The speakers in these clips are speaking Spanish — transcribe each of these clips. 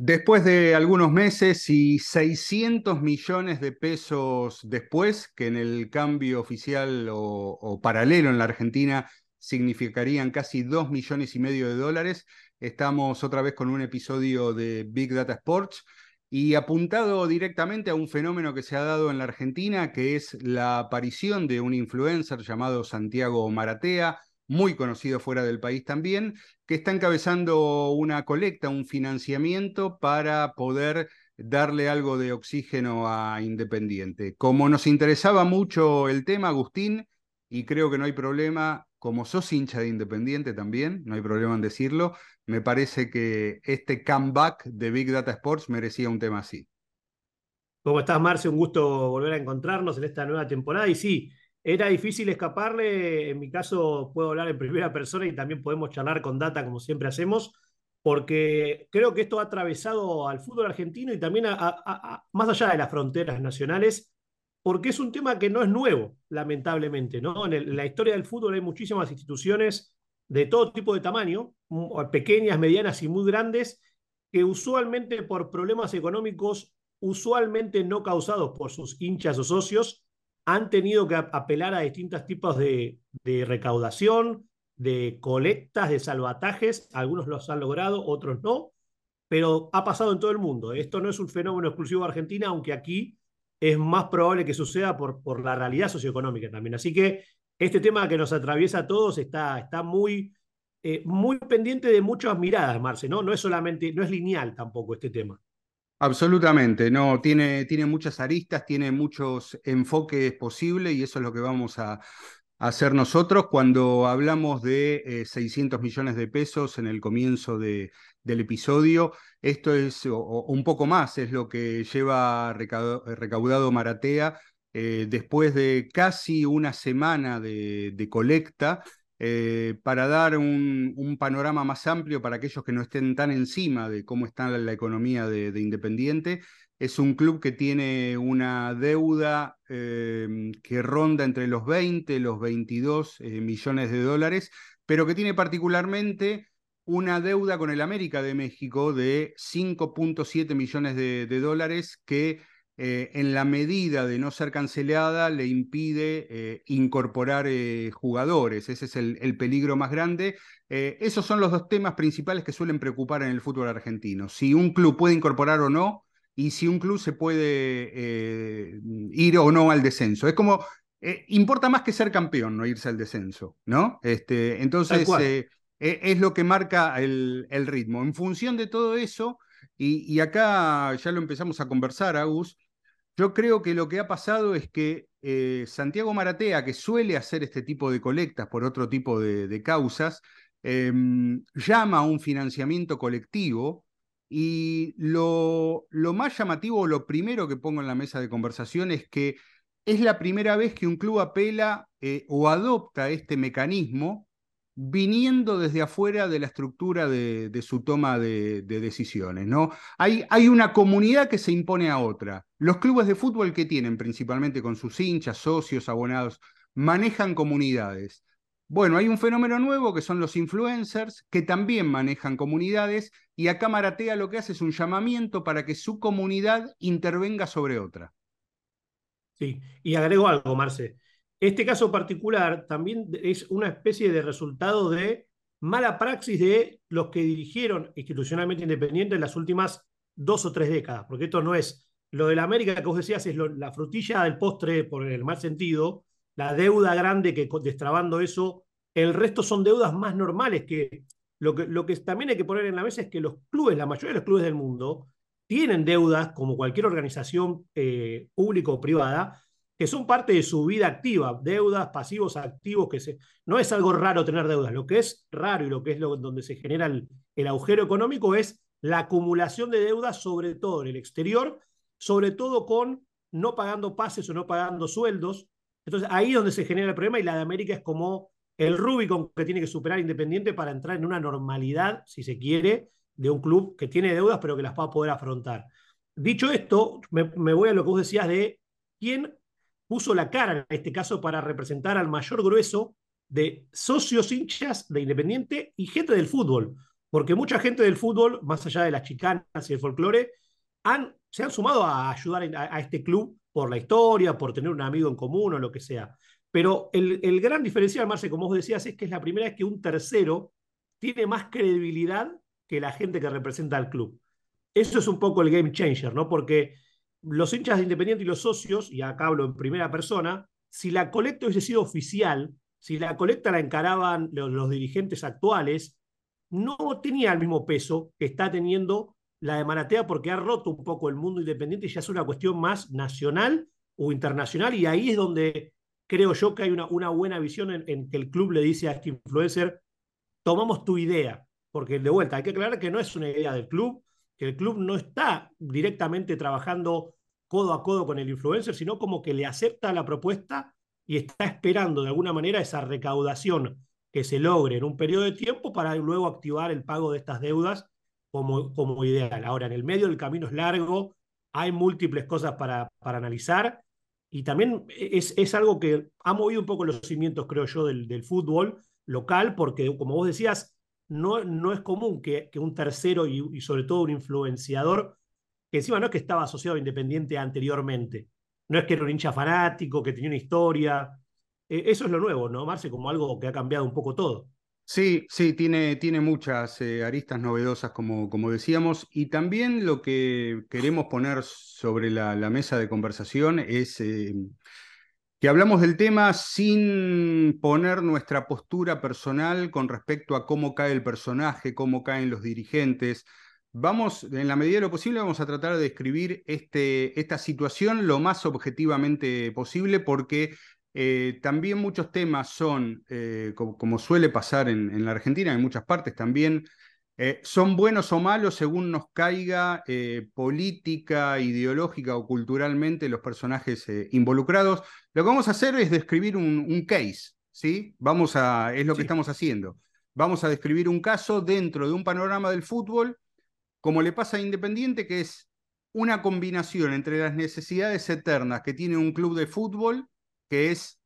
Después de algunos meses y 600 millones de pesos después, que en el cambio oficial o, paralelo en la Argentina significarían casi 2 millones y medio de dólares, estamos otra vez con un episodio de Big Data Sports y apuntado directamente a un fenómeno que se ha dado en la Argentina, que es la aparición de un influencer llamado Santiago Maratea, muy conocido fuera del país también, que está encabezando una colecta, un financiamiento para poder darle algo de oxígeno a Independiente. Como nos interesaba mucho el tema, Agustín, y creo que no hay problema, como sos hincha de Independiente también, no hay problema en decirlo, me parece que este comeback de Big Data Sports merecía un tema así. ¿Cómo estás, Marce? Un gusto volver a encontrarnos en esta nueva temporada. Y sí, era difícil escaparle, en mi caso puedo hablar en primera persona y también podemos charlar con data como siempre hacemos, porque creo que esto ha atravesado al fútbol argentino y también más allá de las fronteras nacionales, porque es un tema que no es nuevo, lamentablemente. ¿no? En, la historia del fútbol hay muchísimas instituciones de todo tipo de tamaño, pequeñas, medianas y muy grandes, que usualmente por problemas económicos, usualmente no causados por sus hinchas o socios, han tenido que apelar a distintos tipos de, recaudación, de colectas, de salvatajes. Algunos los han logrado, otros no, pero ha pasado en todo el mundo. Esto no es un fenómeno exclusivo de Argentina, aunque aquí es más probable que suceda por, la realidad socioeconómica también. Así que este tema que nos atraviesa a todos está, está muy, eh, muy pendiente de muchas miradas, Marce, ¿no? No es solamente, no es lineal tampoco este tema. Absolutamente, no, tiene, tiene muchas aristas, tiene muchos enfoques posibles y eso es lo que vamos a, hacer nosotros cuando hablamos de 600 eh, millones de pesos en el comienzo de, del episodio. Esto es un poco más, es lo que lleva recaudado Maratea eh, después de casi una semana de colecta. Eh, para dar un, panorama más amplio para aquellos que no estén tan encima de cómo está la, economía de, Independiente. Es un club que tiene una deuda eh, que ronda entre los 20 y los 22 eh, millones de dólares, pero que tiene particularmente una deuda con el América de México de 5.7 millones de, de dólares que eh, en la medida de no ser cancelada, le impide eh, incorporar eh, jugadores. Ese es el, peligro más grande. esos son los dos temas principales que suelen preocupar en el fútbol argentino. Si un club puede incorporar o no, y si un club se puede ir o no al descenso. Es como, importa más que ser campeón, no irse al descenso, ¿no? Este, entonces, e, es lo que marca el, ritmo. En función de todo eso, y, y, acá ya lo empezamos a conversar, Agus, yo creo que lo que ha pasado es que eh, Santiago Maratea, que suele hacer este tipo de colectas por otro tipo de, causas, em, llama a un financiamiento colectivo y lo, más llamativo, lo primero que pongo en la mesa de conversación es que es la primera vez que un club apela eh, o adopta este mecanismo viniendo desde afuera de la estructura de, su toma de, decisiones. ¿no? Hay, hay, una comunidad que se impone a otra. Los clubes de fútbol que tienen, principalmente con sus hinchas, socios, abonados, manejan comunidades. Bueno, hay un fenómeno nuevo que son los influencers, que también manejan comunidades, y acá Maratea lo que hace es un llamamiento para que su comunidad intervenga sobre otra. Sí, y agrego algo, Marce. Este caso particular también es una especie de resultado de mala praxis de los que dirigieron institucionalmente Independiente en las últimas dos o tres décadas, porque esto no es lo de la América que vos decías, es la frutilla del postre por el mal sentido, la deuda grande que destrabando eso, el resto son deudas más normales que lo que, lo que también hay que poner en la mesa es que los clubes, la mayoría de los clubes del mundo, tienen deudas como cualquier organización eh, pública o privada, que son parte de su vida activa, deudas, pasivos, activos, que se, no es algo raro tener deudas, lo que es raro y lo que es lo, donde se genera el, agujero económico es la acumulación de deudas, sobre todo en el exterior, sobre todo con no pagando pases o no pagando sueldos. Entonces ahí es donde se genera el problema y la de América es como el Rubicon que tiene que superar Independiente para entrar en una normalidad, si se quiere, de un club que tiene deudas pero que las va a poder afrontar. Dicho esto, me, me voy a lo que vos decías de quién puso la cara en este caso para representar al mayor grueso de socios hinchas de Independiente y gente del fútbol. Porque mucha gente del fútbol, más allá de las chicanas y el folclore, han, se han sumado a ayudar a, este club por la historia, por tener un amigo en común o lo que sea. Pero el, el gran diferencial, Marce, como vos decías, es que es la primera vez que un tercero tiene más credibilidad que la gente que representa al club. Eso es un poco el game changer, ¿no? Porque los hinchas de Independiente y los socios, y acá hablo en primera persona, si la colecta hubiese sido oficial, si la colecta la encaraban los, dirigentes actuales, no tenía el mismo peso que está teniendo la de Maratea porque ha roto un poco el mundo independiente y ya es una cuestión más nacional o internacional y ahí es donde creo yo que hay una, buena visión en, en, que el club le dice a este influencer, tomamos tu idea, porque de vuelta hay que aclarar que no es una idea del club, que el club no está directamente trabajando codo a codo con el influencer, sino como que le acepta la propuesta y está esperando de alguna manera esa recaudación que se logre en un periodo de tiempo para luego activar el pago de estas deudas como, como ideal. Ahora, en el medio del camino es largo, hay múltiples cosas para, para analizar y también es, es, algo que ha movido un poco los cimientos, creo yo, del, del fútbol local, porque como vos decías, no, no es común que, que un tercero y, sobre todo un influenciador, que encima no es que estaba asociado a Independiente anteriormente, no es que era un hincha fanático, que tenía una historia. Eh, eso es lo nuevo, ¿no, Marce? Como algo que ha cambiado un poco todo. Sí, sí, tiene, tiene muchas eh, aristas novedosas, como, como decíamos, y también lo que queremos poner sobre la, la mesa de conversación es eh, que hablamos del tema sin poner nuestra postura personal con respecto a cómo cae el personaje, cómo caen los dirigentes. Vamos, en la medida de lo posible, vamos a tratar de describir este, esta situación lo más objetivamente posible porque eh, también muchos temas son, eh, como, suele pasar en, en, la Argentina, en muchas partes también, eh, son buenos o malos según nos caiga eh, política, ideológica o culturalmente los personajes eh, involucrados. Lo que vamos a hacer es describir un, un case, ¿sí? Vamos a, es lo sí. que estamos haciendo. Vamos a describir un caso dentro de un panorama del fútbol, como le pasa a Independiente, que es una combinación entre las necesidades eternas que tiene un club de fútbol, que es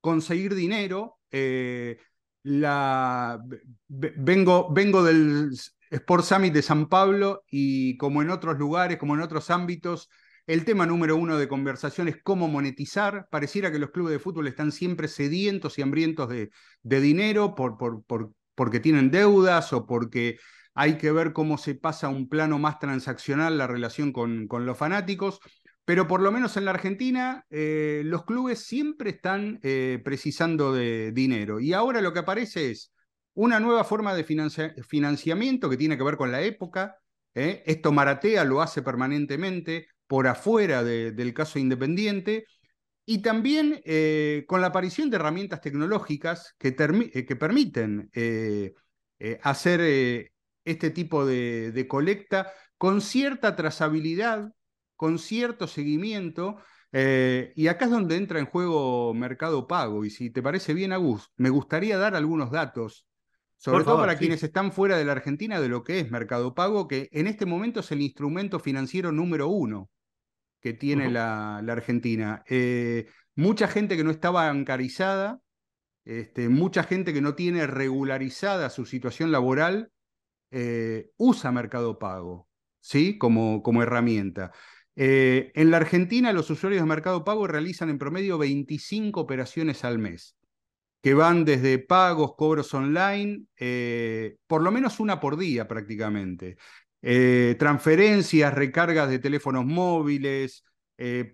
conseguir dinero, eh, la, vengo, vengo del Sport Summit de San Pablo y como en otros lugares, como en otros ámbitos, el tema número uno de conversación es cómo monetizar. Pareciera que los clubes de fútbol están siempre sedientos y hambrientos de, de dinero por, por, por, porque tienen deudas o porque hay que ver cómo se pasa a un plano más transaccional la relación con, con los fanáticos pero por lo menos en la Argentina eh, los clubes siempre están eh, precisando de dinero. Y ahora lo que aparece es una nueva forma de financia financiamiento que tiene que ver con la época. ¿eh? Esto Maratea lo hace permanentemente por afuera de, del caso independiente. Y también con la aparición de herramientas tecnológicas que, permiten hacer este tipo de colecta con cierta trazabilidad con cierto seguimiento. Eh, y acá es donde entra en juego Mercado Pago. Y si te parece bien, Agus, me gustaría dar algunos datos, sobre Por todo favor, para sí. quienes están fuera de la Argentina, de lo que es Mercado Pago, que en este momento es el instrumento financiero número uno que tiene uh -huh. la, la, Argentina. Eh, mucha gente que no está bancarizada, este, mucha gente que no tiene regularizada su situación laboral, eh, usa Mercado Pago, ¿sí? Como, como herramienta. Eh, en la Argentina, los usuarios de Mercado Pago realizan en promedio 25 operaciones al mes, que van desde pagos, cobros online, eh, por lo menos una por día prácticamente. Eh, transferencias, recargas de teléfonos móviles,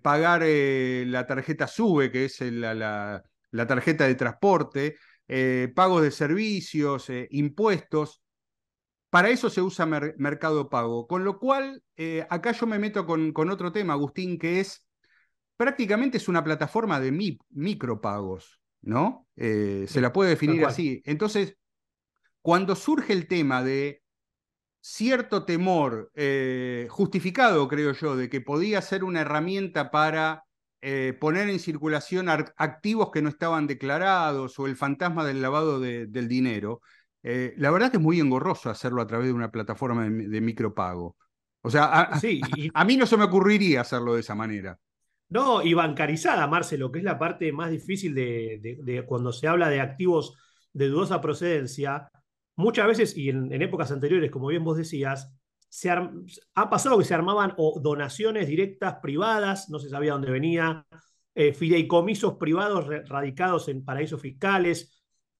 pagar la tarjeta SUBE, que es la, tarjeta de transporte, pagos de servicios, impuestos. Para eso se usa mer Mercado Pago. Con lo cual, eh, acá yo me meto con, con, otro tema, Agustín, que es prácticamente es una plataforma de mi micropagos, ¿no? Eh, se la puede definir así. Entonces, cuando surge el tema de cierto temor eh, justificado, creo yo, de que podía ser una herramienta para eh, poner en circulación activos que no estaban declarados o el fantasma del lavado de, del dinero, eh, la verdad que es muy engorroso hacerlo a través de una plataforma de, de micropago. O sea, a, sí, y... a, mí no se me ocurriría hacerlo de esa manera. No, y bancarizada, Marcelo, que es la parte más difícil de, de, de, cuando se habla de activos de dudosa procedencia. muchas veces, y en, épocas anteriores, como bien vos decías, se ha pasado que se armaban o donaciones directas privadas, no se sabía dónde venía, eh, fideicomisos privados radicados en paraísos fiscales.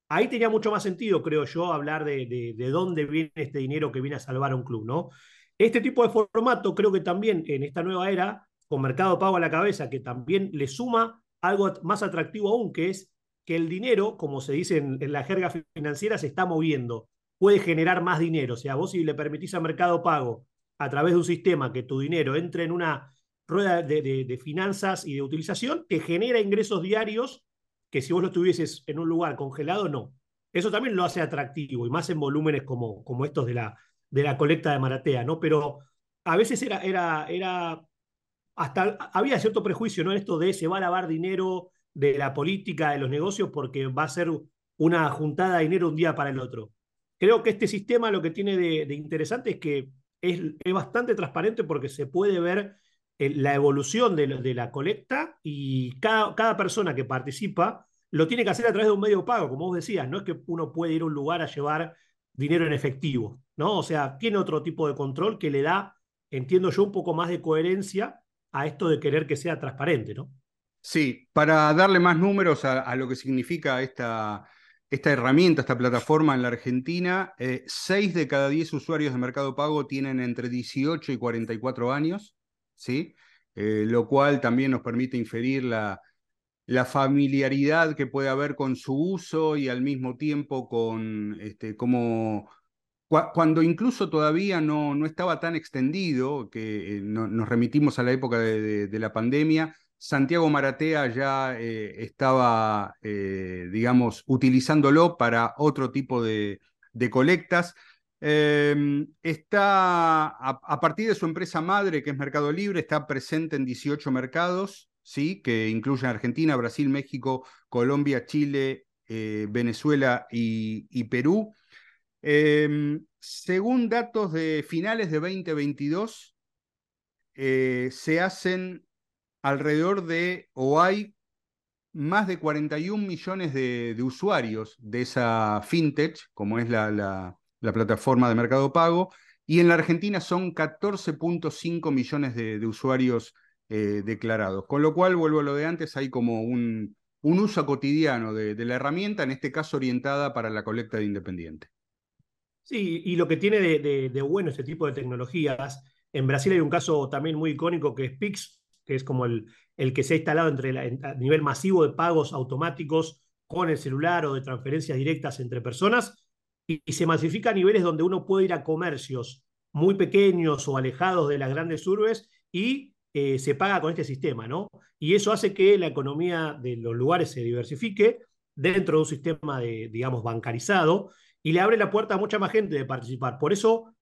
Ahí tenía mucho más sentido, creo yo, hablar de, de, dónde viene este dinero que viene a salvar a un club, ¿no? Este tipo de formato creo que también en esta nueva era, con Mercado Pago a la cabeza, que también le suma algo más atractivo aún, que es que el dinero, como se dice en, la jerga financiera, se está moviendo, puede generar más dinero. O sea, vos si le permitís a Mercado Pago a través de un sistema que tu dinero entre en una rueda de, finanzas y de utilización, te genera ingresos diarios que si vos lo tuvieses en un lugar congelado, no. Eso también lo hace atractivo y más en volúmenes como, como estos de la, de la colecta de Maratea, ¿no? Pero a veces era, era, era hasta había cierto prejuicio, ¿no? Esto de se va a lavar dinero de la política, de los negocios, porque va a ser una juntada de dinero un día para el otro. Creo que este sistema lo que tiene de, interesante es que es, es, bastante transparente porque se puede ver la evolución de, la colecta y cada, persona que participa lo tiene que hacer a través de un medio pago, como vos decías, no es que uno puede ir a un lugar a llevar dinero en efectivo, ¿no? O sea, tiene otro tipo de control que le da, entiendo yo, un poco más de coherencia a esto de querer que sea transparente, ¿no? Sí, para darle más números a, lo que significa esta, esta, herramienta, esta plataforma en la Argentina, eh, seis de cada diez usuarios de Mercado Pago tienen entre 18 y 44 años, ¿sí? Eh, lo cual también nos permite inferir la, la familiaridad que puede haber con su uso y al mismo tiempo con este, cómo cuando incluso todavía no, no estaba tan extendido, que eh, nos remitimos a la época de, la pandemia, Santiago Maratea ya eh, estaba, digamos, utilizándolo para otro tipo de, colectas. Em, está, a, partir de su empresa madre, que es Mercado Libre, está presente en 18 mercados, ¿sí? que incluyen Argentina, Brasil, México, Colombia, Chile, Venezuela y Perú. Em, según datos de finales de 2022, eh, se hacen alrededor de, o hay más de 41 millones de, usuarios de esa fintech, como es la, plataforma de Mercado Pago, y en la Argentina son 14.5 millones de, usuarios eh, declarados. Con lo cual, vuelvo a lo de antes, hay como un, un uso cotidiano de, la herramienta, en este caso orientada para la colecta de independiente. Sí, y lo que tiene de, bueno este tipo de tecnologías, en Brasil hay un caso también muy icónico que es Pix, que es como el, el que se ha instalado entre a nivel masivo de pagos automáticos con el celular o de transferencias directas entre personas, y, se masifica a niveles donde uno puede ir a comercios muy pequeños o alejados de las grandes urbes y eh, se paga con este sistema, ¿no? Y eso hace que la economía de los lugares se diversifique dentro de un sistema, de, digamos, bancarizado, y le abre la puerta a mucha más gente de participar. Por eso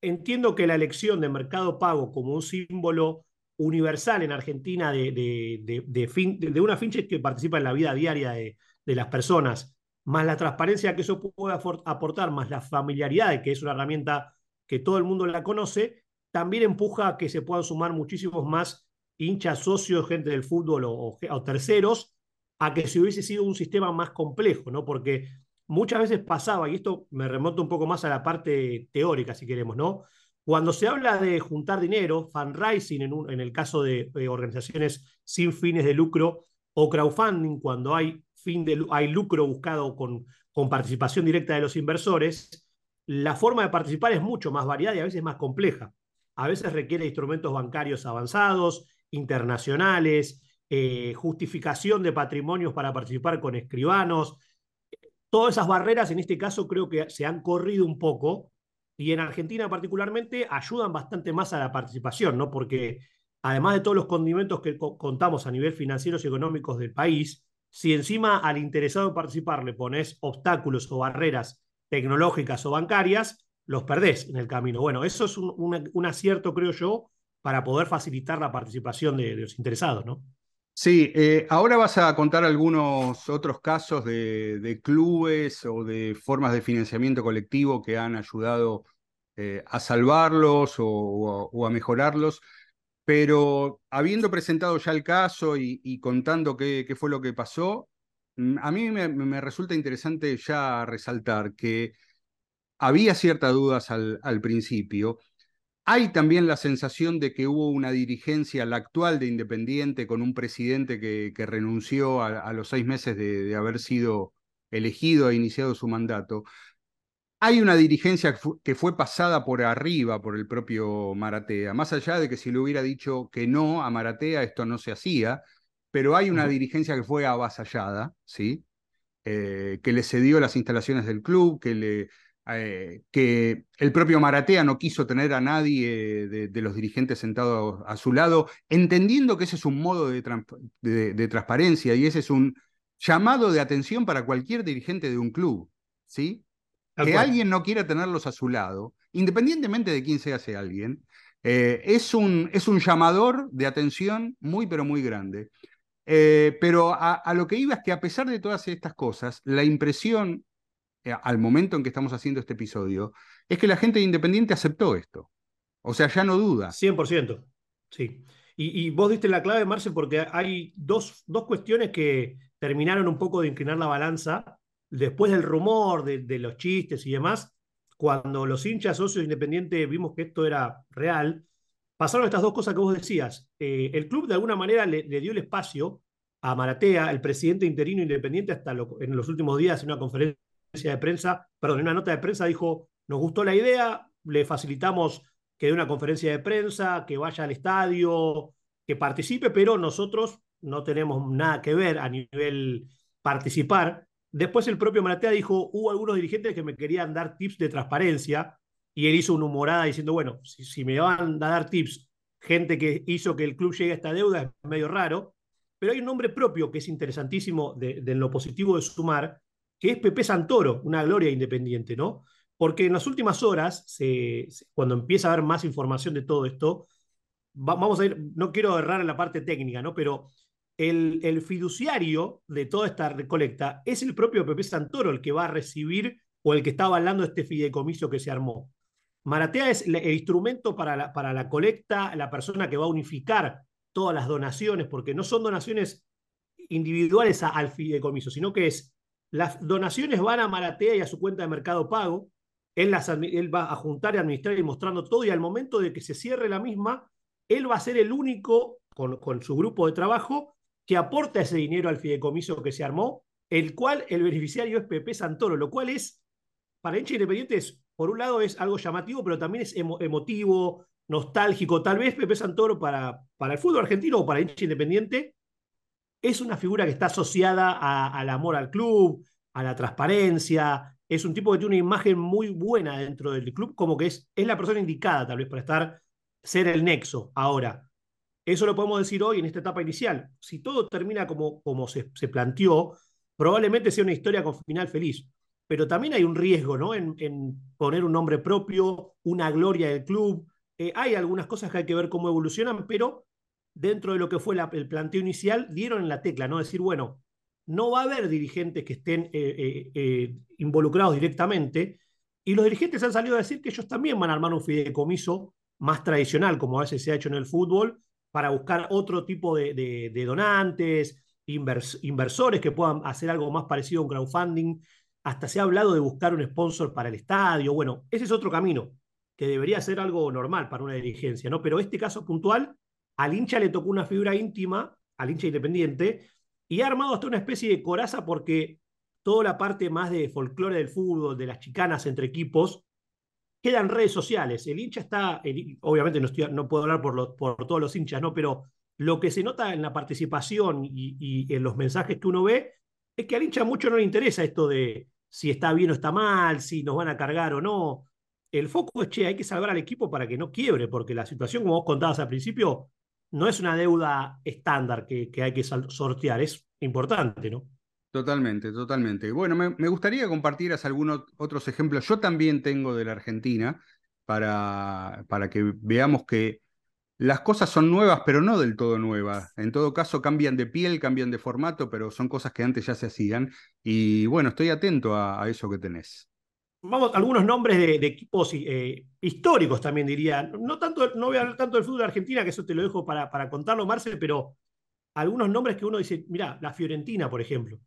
entiendo que la elección de Mercado Pago como un símbolo universal en Argentina de, de, de, una finche que participa en la vida diaria de, las personas, más la transparencia que eso puede aportar, más la familiaridad que es una herramienta que todo el mundo la conoce, también empuja a que se puedan sumar muchísimos más hinchas, socios, gente del fútbol o, o terceros, a que si hubiese sido un sistema más complejo, ¿no? Porque muchas veces pasaba, y esto me remonta un poco más a la parte teórica, si queremos, ¿no? Cuando se habla de juntar dinero, fundraising en, en el caso de organizaciones sin fines de lucro, o crowdfunding, cuando hay, fin de, hay lucro buscado con, con participación directa de los inversores, la forma de participar es mucho más variada y a veces más compleja. A veces requiere instrumentos bancarios avanzados, internacionales, eh, justificación de patrimonios para participar con escribanos, Todas esas barreras, en este caso, creo que se han corrido un poco y en Argentina particularmente ayudan bastante más a la participación, ¿no? Porque además de todos los condimentos que contamos a nivel financieros y económicos del país, si encima al interesado en participar le pones obstáculos o barreras tecnológicas o bancarias, los perdés en el camino. Bueno, eso es un, acierto, creo yo, para poder facilitar la participación de, los interesados, ¿no? Sí, eh, ahora vas a contar algunos otros casos de, clubes o de formas de financiamiento colectivo que han ayudado eh, a salvarlos o, a mejorarlos, pero habiendo presentado ya el caso y, contando qué, fue lo que pasó, mm, a mí me, resulta interesante ya resaltar que había ciertas dudas al, principio. Hay también la sensación de que hubo una dirigencia, la actual de Independiente, con un presidente que, renunció a, los seis meses de haber sido elegido e iniciado su mandato, hay una dirigencia que fue pasada por arriba por el propio Maratea, más allá de que si le hubiera dicho que no a Maratea esto no se hacía, pero hay una dirigencia que fue avasallada, ¿sí? Eh, que le cedió las instalaciones del club, que, le, eh, que el propio Maratea no quiso tener a nadie de, de, los dirigentes sentados a su lado, entendiendo que ese es un modo de, de, de transparencia y ese es un llamado de atención para cualquier dirigente de un club, ¿sí? Que alguien no quiera tenerlos a su lado, independientemente de quién sea ese alguien, eh, es, un, es un llamador de atención muy, pero muy grande. Eh, pero a, a, lo que iba es que a pesar de todas estas cosas, la impresión eh, al momento en que estamos haciendo este episodio es que la gente de Independiente aceptó esto. O sea, ya no duda. 100%. Sí. Y, y vos diste la clave, Marce, porque hay dos, dos cuestiones que terminaron un poco de inclinar la balanza después del rumor de, los chistes y demás, cuando los hinchas socios independientes vimos que esto era real, pasaron estas dos cosas que vos decías. Eh, el club de alguna manera le, dio el espacio a Maratea, el presidente interino independiente, hasta en los últimos días en una conferencia de prensa, perdón, en una nota de prensa dijo, nos gustó la idea, le facilitamos que dé una conferencia de prensa, que vaya al estadio, que participe, pero nosotros no tenemos nada que ver a nivel participar. Después el propio Maratea dijo, hubo algunos dirigentes que me querían dar tips de transparencia y él hizo una humorada diciendo, bueno, si, me van a dar tips, gente que hizo que el club llegue a esta deuda, es medio raro, pero hay un nombre propio que es interesantísimo de, lo positivo de sumar, que es Pepe Santoro, una gloria independiente, ¿no? Porque en las últimas horas, cuando empieza a haber más información de todo esto, va, vamos a ir, no quiero errar en la parte técnica, ¿no? Pero el, el, fiduciario de toda esta recolecta es el propio Pepe Santoro el que va a recibir o el que está avalando este fideicomiso que se armó. Maratea es el, instrumento para la, para la colecta, la persona que va a unificar todas las donaciones, porque no son donaciones individuales a, al fideicomiso, sino que es las donaciones van a Maratea y a su cuenta de Mercado Pago, él, las, él va a juntar y administrar y mostrando todo y al momento de que se cierre la misma, él va a ser el único con, con su grupo de trabajo que aporta ese dinero al fideicomiso que se armó, el cual el beneficiario es Pepe Santoro, lo cual es, para hincha independiente, es, por un lado es algo llamativo, pero también es emo, emotivo, nostálgico. Tal vez Pepe Santoro para, para el fútbol argentino o para hincha independiente es una figura que está asociada al amor al club, a la transparencia. Es un tipo que tiene una imagen muy buena dentro del club, como que es, es la persona indicada tal vez para estar, ser el nexo. Ahora, eso lo podemos decir hoy en esta etapa inicial. Si todo termina como, se, planteó, probablemente sea una historia con final feliz. Pero también hay un riesgo ¿no? en, poner un nombre propio, una gloria del club. Eh, hay algunas cosas que hay que ver cómo evolucionan, pero dentro de lo que fue el planteo inicial, dieron en la tecla, ¿no? Decir, bueno, no va a haber dirigentes que estén eh, eh, involucrados directamente, y los dirigentes han salido a decir que ellos también van a armar un fideicomiso más tradicional, como a veces se ha hecho en el fútbol, para buscar otro tipo de, donantes, invers, inversores que puedan hacer algo más parecido a un crowdfunding. Hasta se ha hablado de buscar un sponsor para el estadio. Bueno, ese es otro camino que debería ser algo normal para una dirigencia, ¿no? Pero este caso puntual, al hincha le tocó una fibra íntima, al hincha independiente, y ha armado hasta una especie de coraza porque toda la parte más de folclore del fútbol, de las chicanas entre equipos, queda en redes sociales. El hincha está, obviamente no, puedo hablar por, por todos los hinchas, ¿no? Pero lo que se nota en la participación y, en los mensajes que uno ve es que al hincha mucho no le interesa esto de si está bien o está mal, si nos van a cargar o no. El foco es, che, hay que salvar al equipo para que no quiebre, porque la situación, como vos contabas al principio, no es una deuda estándar que hay que sortear, es importante, ¿no? Totalmente, totalmente. Bueno, me, me gustaría compartir algunos otros ejemplos. Yo también tengo de la Argentina para, para que veamos que las cosas son nuevas, pero no del todo nuevas. En todo caso, cambian de piel, cambian de formato, pero son cosas que antes ya se hacían. Y bueno, estoy atento a, eso que tenés. Vamos, algunos nombres de, de equipos eh, históricos también diría. No, tanto, no voy a hablar tanto del fútbol de Argentina, que eso te lo dejo para, para contarlo, Marcel, pero algunos nombres que uno dice, mira, la Fiorentina, por ejemplo.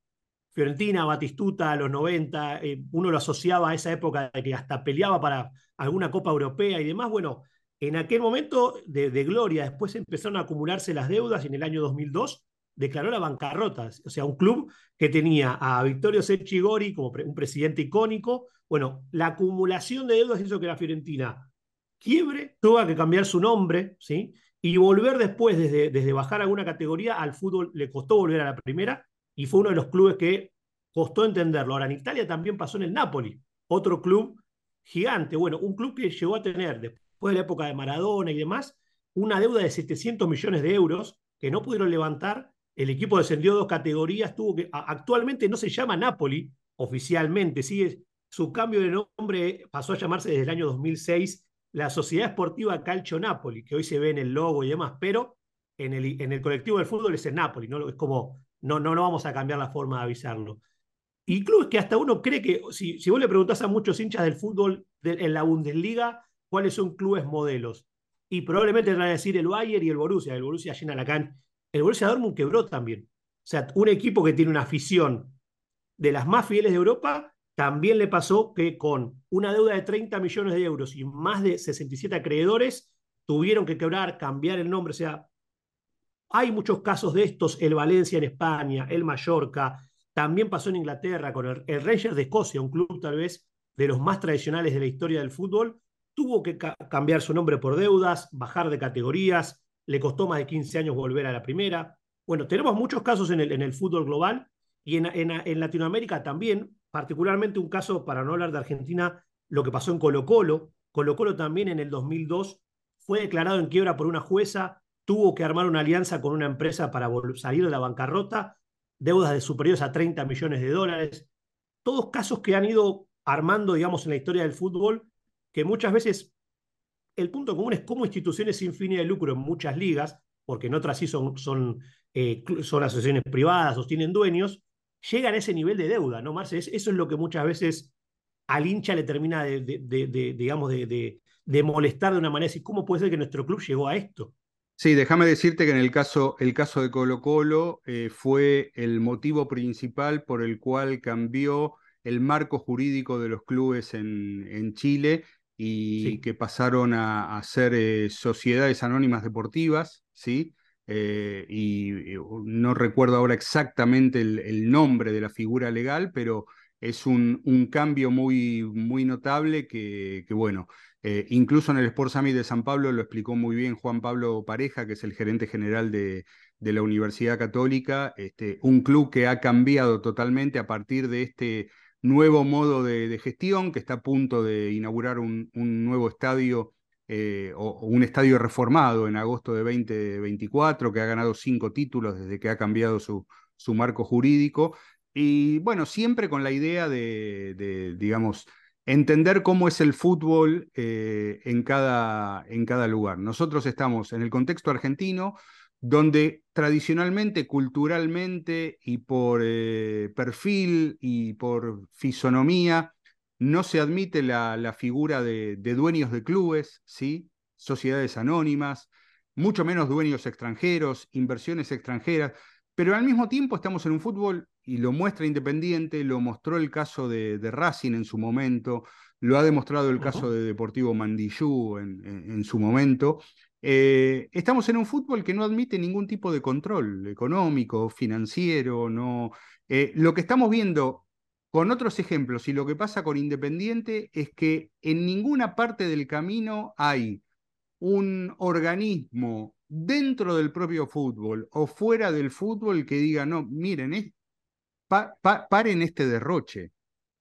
Fiorentina, Batistuta, a los 90, eh, uno lo asociaba a esa época de que hasta peleaba para alguna Copa Europea y demás. Bueno, en aquel momento de, gloria, después empezaron a acumularse las deudas y en el año 2002 declaró la bancarrota. O sea, un club que tenía a Vittorio Secchigori como un presidente icónico. Bueno, la acumulación de deudas hizo que la Fiorentina quiebre, tuvo que cambiar su nombre, ¿sí? Y volver después, desde, desde bajar alguna categoría, al fútbol le costó volver a la primera y fue uno de los clubes que costó entenderlo. Ahora, en Italia también pasó en el Napoli, otro club gigante. Bueno, un club que llegó a tener, después de la época de Maradona y demás, una deuda de 700 millones de euros que no pudieron levantar. El equipo descendió dos categorías, tuvo que, actualmente no se llama Napoli oficialmente, sigue su cambio de nombre pasó a llamarse desde el año 2006 la Sociedad Esportiva Calcio Napoli, que hoy se ve en el logo y demás, pero en el, en el colectivo del fútbol es el Napoli, ¿no? Es como, no, no, no vamos a cambiar la forma de avisarlo. Y clubes que hasta uno cree que, si, si vos le preguntás a muchos hinchas del fútbol en la Bundesliga, cuáles son clubes modelos, y probablemente te van a decir el Bayern y el Borussia, el Borussia llena la can. El Borussia Dortmund quebró también. O sea, un equipo que tiene una afición de las más fieles de Europa también le pasó que con una deuda de 30 millones de euros y más de 67 acreedores, tuvieron que quebrar, cambiar el nombre. O sea, hay muchos casos de estos, el Valencia en España, el Mallorca, también pasó en Inglaterra con el, Rangers de Escocia, un club tal vez de los más tradicionales de la historia del fútbol, tuvo que cambiar su nombre por deudas, bajar de categorías, le costó más de 15 años volver a la primera. Bueno, tenemos muchos casos en el, fútbol global y en, en Latinoamérica también, particularmente un caso, para no hablar de Argentina, lo que pasó en Colo Colo. Colo Colo también en el 2002 fue declarado en quiebra por una jueza, tuvo que armar una alianza con una empresa para salir de la bancarrota, deudas de superiores a 30 millones de dólares. Todos casos que han ido armando, digamos, en la historia del fútbol, que muchas veces el punto común es cómo instituciones sin fines de lucro en muchas ligas, porque en otras sí son, son, eh, son asociaciones privadas o tienen dueños, llegan a ese nivel de deuda, ¿no, Marce? Eso es lo que muchas veces al hincha le termina de, digamos, de, molestar de una manera, así, ¿cómo puede ser que nuestro club llegó a esto? Sí, déjame decirte que en el caso, el caso de Colo Colo eh, fue el motivo principal por el cual cambió el marco jurídico de los clubes en, en Chile y que pasaron a, ser eh, sociedades anónimas deportivas, ¿sí? Eh, y, no recuerdo ahora exactamente el, nombre de la figura legal, pero es un, un cambio muy, muy notable que, bueno, eh, incluso en el Sport Summit de San Pablo lo explicó muy bien Juan Pablo Pareja, que es el gerente general de, de la Universidad Católica, este, un club que ha cambiado totalmente a partir de este nuevo modo de, gestión, que está a punto de inaugurar un, un nuevo estadio eh, o, un estadio reformado en agosto de 2024, que ha ganado cinco títulos desde que ha cambiado su, su marco jurídico. Y bueno, siempre con la idea de, digamos, entender cómo es el fútbol eh, en, cada, en cada lugar. Nosotros estamos en el contexto argentino, donde tradicionalmente, culturalmente y por eh, perfil y por fisonomía, no se admite la, figura de, dueños de clubes, ¿sí? sociedades anónimas, mucho menos dueños extranjeros, inversiones extranjeras, pero al mismo tiempo estamos en un fútbol, y lo muestra Independiente, lo mostró el caso de, Racing en su momento, lo ha demostrado el caso de Deportivo Mandillú en, su momento. Eh, estamos en un fútbol que no admite ningún tipo de control económico, financiero, no. Eh, lo que estamos viendo con otros ejemplos, y lo que pasa con Independiente es que en ninguna parte del camino hay un organismo dentro del propio fútbol o fuera del fútbol que diga, no, miren, paren este derroche.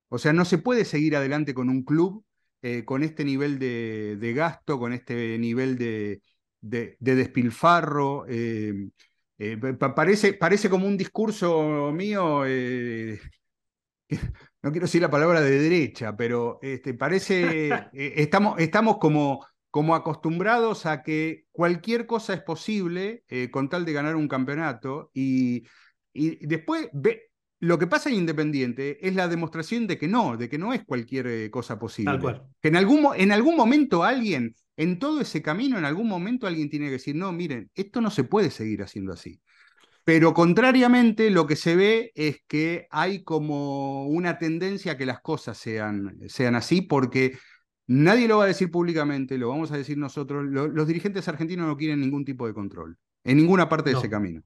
O sea, no se puede seguir adelante con un club eh, con este nivel de, gasto, con este nivel de, despilfarro. Eh, eh, parece, parece como un discurso mío no quiero decir la palabra de derecha, pero este, parece, estamos, estamos como, como acostumbrados a que cualquier cosa es posible con tal de ganar un campeonato y, y después ve, lo que pasa en Independiente es la demostración de que no, de que no es cualquier eh, cosa posible. Que en algún, en algún momento alguien, en todo ese camino, en algún momento alguien tiene que decir, no, miren, esto no se puede seguir haciendo así. Pero contrariamente, lo que se ve es que hay como una tendencia a que las cosas sean, sean así, porque nadie lo va a decir públicamente, lo vamos a decir nosotros. los dirigentes argentinos no quieren ningún tipo de control en ninguna parte de ese camino.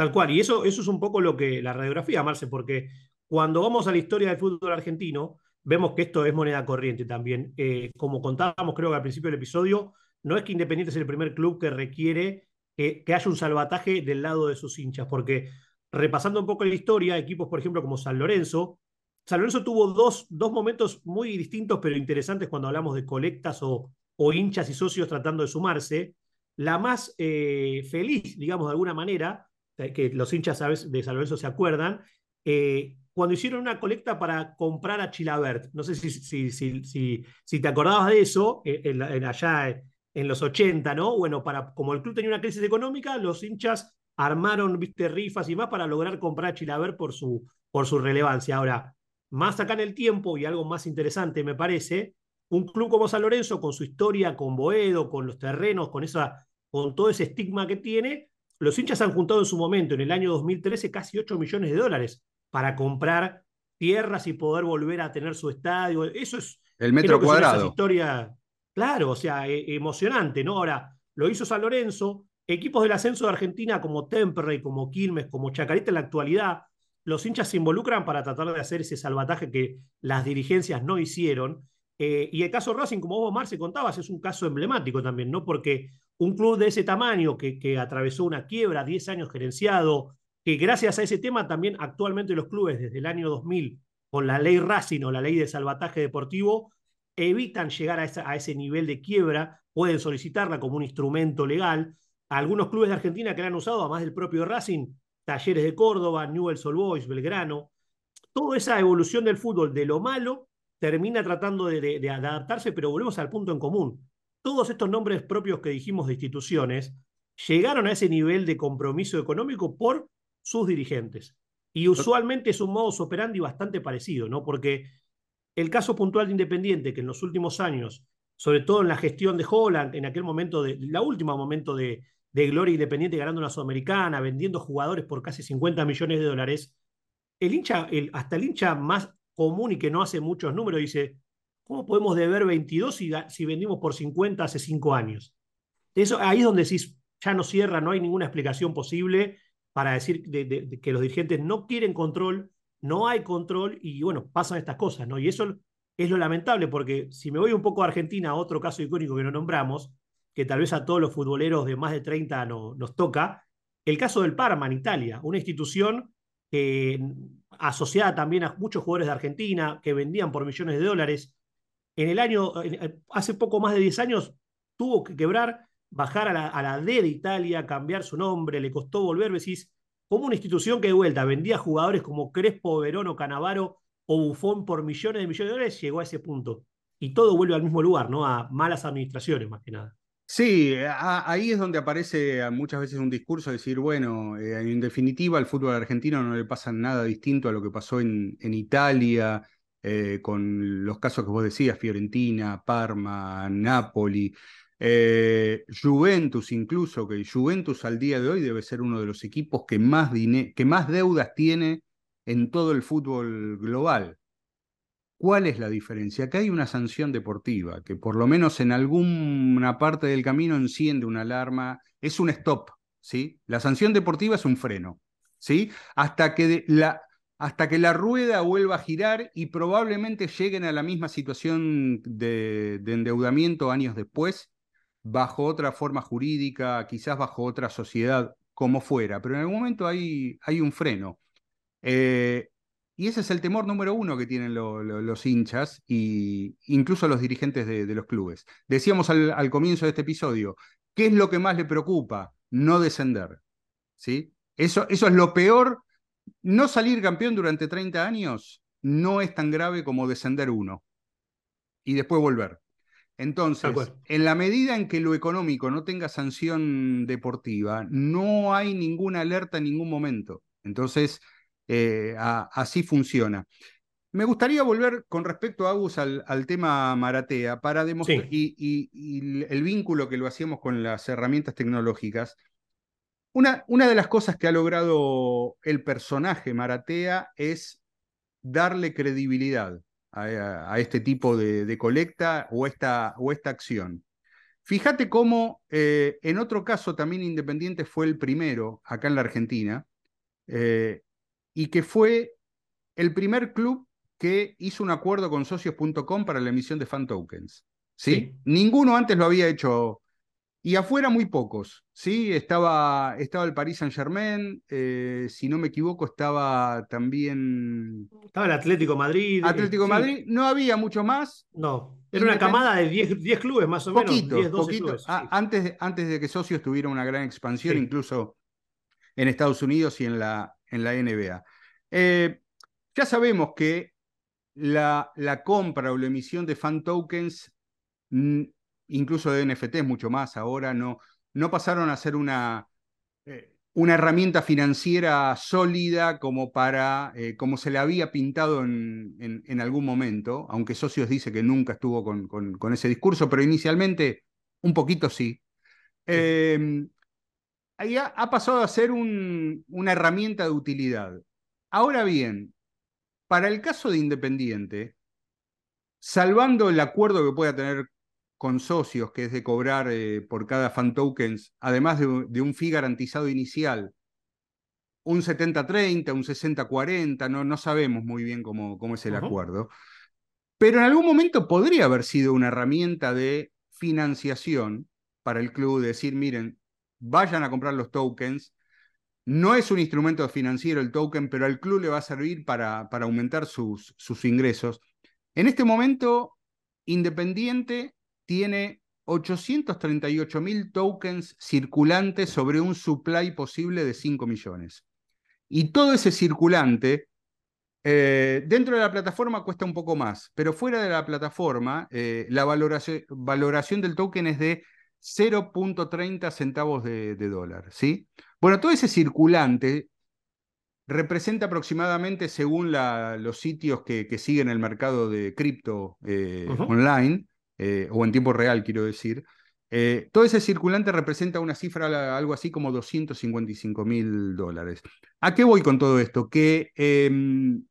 Tal cual, y eso, eso es un poco lo que la radiografía, Marce, porque cuando vamos a la historia del fútbol argentino, vemos que esto es moneda corriente también. Eh, como contábamos, creo que al principio del episodio, no es que Independiente es el primer club que requiere que, haya un salvataje del lado de sus hinchas, porque repasando un poco la historia, equipos, por ejemplo, como San Lorenzo, San Lorenzo tuvo dos, dos momentos muy distintos pero interesantes cuando hablamos de colectas o, o hinchas y socios tratando de sumarse. La más eh, feliz, digamos de alguna manera, eh, que los hinchas de San Lorenzo se acuerdan, eh, cuando hicieron una colecta para comprar a Chilabert. No sé si, si, si, si, te acordabas de eso, en, allá en los 80, ¿no? Bueno, para, como el club tenía una crisis económica, los hinchas armaron, viste, rifas y más para lograr comprar a Chilaver por su, por su relevancia. Ahora, más acá en el tiempo y algo más interesante, me parece, un club como San Lorenzo, con su historia, con Boedo, con los terrenos, con, esa, con todo ese estigma que tiene, los hinchas han juntado en su momento, en el año 2013, casi 8 millones de dólares para comprar tierras y poder volver a tener su estadio. Eso es... El metro cuadrado. historia Claro, o sea, e, emocionante, ¿no? Ahora, lo hizo San Lorenzo, equipos del ascenso de Argentina como Temperley, como Quilmes, como Chacarita en la actualidad, los hinchas se involucran para tratar de hacer ese salvataje que las dirigencias no hicieron. Eh, y el caso Racing, como vos, Marce, contabas, es un caso emblemático también, ¿no? Porque un club de ese tamaño que, atravesó una quiebra, 10 años gerenciado, que gracias a ese tema también actualmente los clubes desde el año 2000, con la ley Racing o la ley de salvataje deportivo, evitan llegar a, ese nivel de quiebra, pueden solicitarla como un instrumento legal. Algunos clubes de Argentina que la han usado, además del propio Racing, Talleres de Córdoba, Newell's Old Boys, Belgrano, toda esa evolución del fútbol de lo malo termina tratando de, adaptarse, pero volvemos al punto en común. Todos estos nombres propios que dijimos de instituciones llegaron a ese nivel de compromiso económico por sus dirigentes. Y usualmente es un modus operandi bastante parecido, ¿no? Porque el caso puntual de Independiente, que en los últimos años, sobre todo en la gestión de Holland, en aquel momento, de, la última momento de, gloria Independiente ganando una Sudamericana, vendiendo jugadores por casi 50 millones de dólares, el hincha, hasta el hincha más común y que no hace muchos números dice, ¿cómo podemos deber 22 si, si vendimos por 50 hace 5 años? Eso, ahí es donde decís, ya no cierra, no hay ninguna explicación posible para decir que los dirigentes no quieren control no hay control y bueno, pasan estas cosas, ¿no? Y eso es lo lamentable porque si me voy un poco a Argentina, otro caso icónico que no nombramos, que tal vez a todos los futboleros de más de 30 no, nos toca, el caso del Parma en Italia, una institución asociada también a muchos jugadores de Argentina que vendían por millones de dólares. En el año, hace poco más de 10 años, tuvo que quebrar, bajar a la, D de Italia, cambiar su nombre, le costó volver, decís, como una institución que de vuelta vendía jugadores como Crespo, Verón o Canavaro o Bufón por millones de millones de dólares, llegó a ese punto. Y todo vuelve al mismo lugar, ¿no? A malas administraciones, más que nada. Sí, ahí es donde aparece muchas veces un discurso de decir, bueno, eh, en definitiva al fútbol argentino no le pasa nada distinto a lo que pasó en Italia, eh, con los casos que vos decías, Fiorentina, Parma, Napoli. Eh, Juventus incluso, que Juventus al día de hoy debe ser uno de los equipos que más, que más deudas tiene en todo el fútbol global. ¿Cuál es la diferencia? Acá hay una sanción deportiva que por lo menos en alguna parte del camino enciende una alarma, es un stop, ¿sí? La sanción deportiva es un freno, ¿sí? Hasta que la, hasta que la rueda vuelva a girar y probablemente lleguen a la misma situación de endeudamiento años después bajo otra forma jurídica, quizás bajo otra sociedad, como fuera, pero en algún momento hay, un freno. Eh, y ese es el temor número uno que tienen los hinchas e incluso los dirigentes de, los clubes. Decíamos al, comienzo de este episodio, ¿qué es lo que más le preocupa? No descender. ¿sí? Eso es lo peor. No salir campeón durante 30 años no es tan grave como descender uno y después volver. Entonces, en la medida en que lo económico no tenga sanción deportiva, no hay ninguna alerta en ningún momento. Entonces, eh, así funciona. Me gustaría volver con respecto a Agus al, tema Maratea para demostrar y, el vínculo que lo hacíamos con las herramientas tecnológicas. Una, una de las cosas que ha logrado el personaje Maratea es darle credibilidad a, este tipo de, colecta o esta, o esta acción. Fíjate cómo eh, en otro caso también Independiente fue el primero acá en la Argentina eh, y que fue el primer club que hizo un acuerdo con socios.com para la emisión de fan tokens. ¿sí? Ninguno antes lo había hecho. Y afuera muy pocos, ¿sí? Estaba, estaba el Paris Saint Germain, eh, si no me equivoco, estaba también... Estaba el Atlético Madrid. Atlético Madrid, no había mucho más. No, era una camada de 10 clubes más o menos. 10, 12 Clubes, ah, antes, antes de que Socios tuviera una gran expansión, incluso en Estados Unidos y en la, en la NBA. Eh, ya sabemos que la, la compra o la emisión de fan tokens incluso de NFTs mucho más ahora, no, no pasaron a ser una, eh, una herramienta financiera sólida como para, eh, como se le había pintado en, en, algún momento, aunque Socios dice que nunca estuvo con, con, ese discurso, pero inicialmente un poquito sí. Em, ha, pasado a ser una herramienta de utilidad. Ahora bien, para el caso de Independiente, salvando el acuerdo que pueda tener con socios, que es de cobrar eh, por cada fan tokens, además de, un fee garantizado inicial, un 70-30, un 60-40, no, no sabemos muy bien cómo, cómo es el acuerdo. Pero en algún momento podría haber sido una herramienta de financiación para el club, decir, miren, vayan a comprar los tokens. No es un instrumento financiero el token, pero al club le va a servir para, para aumentar sus, sus ingresos. En este momento, Independiente tiene 838 mil tokens circulantes sobre un supply posible de 5 millones. Y todo ese circulante, eh, dentro de la plataforma cuesta un poco más, pero fuera de la plataforma, eh, la valoración, valoración, del token es de 0.30 centavos de, dólar. ¿sí? Bueno, todo ese circulante representa aproximadamente, según los sitios que, siguen el mercado de cripto eh, online, eh, o en tiempo real, quiero decir, eh, todo ese circulante representa una cifra algo así como 255 mil dólares. ¿A qué voy con todo esto? Que em,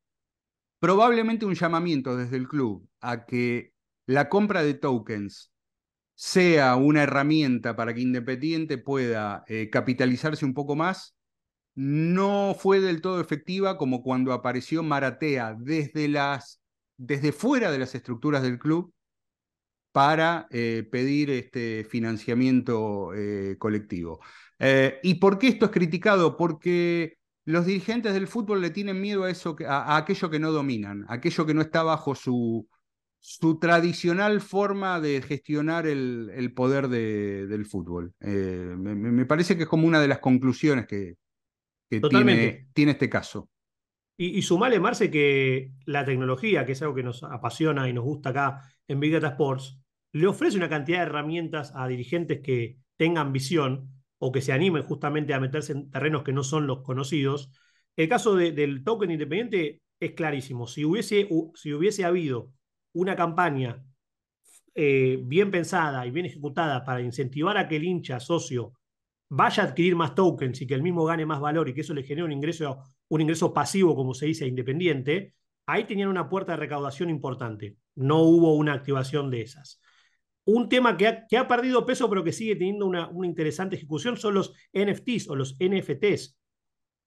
probablemente un llamamiento desde el club a que la compra de tokens sea una herramienta para que Independiente pueda eh, capitalizarse un poco más, no fue del todo efectiva como cuando apareció Maratea desde, las, desde fuera de las estructuras del club para eh, pedir este financiamiento eh, colectivo. Eh, ¿Y por qué esto es criticado? Porque los dirigentes del fútbol le tienen miedo a, eso, a, aquello que no dominan, aquello que no está bajo su, su tradicional forma de gestionar el, poder del fútbol. Me, parece que es como una de las conclusiones que, tiene, tiene, este caso. Y, y sumale, Marce, que la tecnología, que es algo que nos apasiona y nos gusta acá en Big Data Sports, le ofrece una cantidad de herramientas a dirigentes que tengan visión o que se animen justamente a meterse en terrenos que no son los conocidos. El caso del token independiente es clarísimo. Si hubiese, si hubiese habido una campaña eh, bien pensada y bien ejecutada para incentivar a que el hincha socio vaya a adquirir más tokens y que el mismo gane más valor y que eso le genere un ingreso, un ingreso pasivo, como se dice, independiente, ahí tenían una puerta de recaudación importante. No hubo una activación de esas. Un tema que ha, perdido peso pero que sigue teniendo una, una interesante ejecución son los NFTs o los NFTs.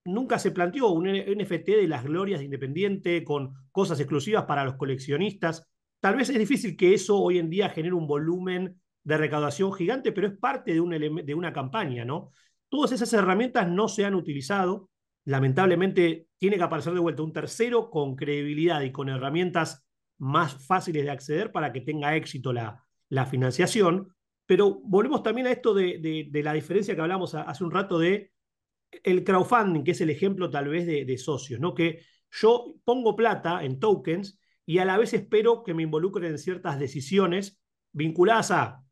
Nunca se planteó un NFT de las glorias de Independiente con cosas exclusivas para los coleccionistas. Tal vez es difícil que eso hoy en día genere un volumen de recaudación gigante, pero es parte de, un de una campaña, ¿no? Todas esas herramientas no se han utilizado. Lamentablemente tiene que aparecer de vuelta un tercero con credibilidad y con herramientas más fáciles de acceder para que tenga éxito la, la financiación, pero volvemos también a esto de, la diferencia que hablamos hace un rato de el crowdfunding, que es el ejemplo tal vez de, socios, ¿no? Que yo pongo plata en tokens y a la vez espero que me involucren en ciertas decisiones vinculadas a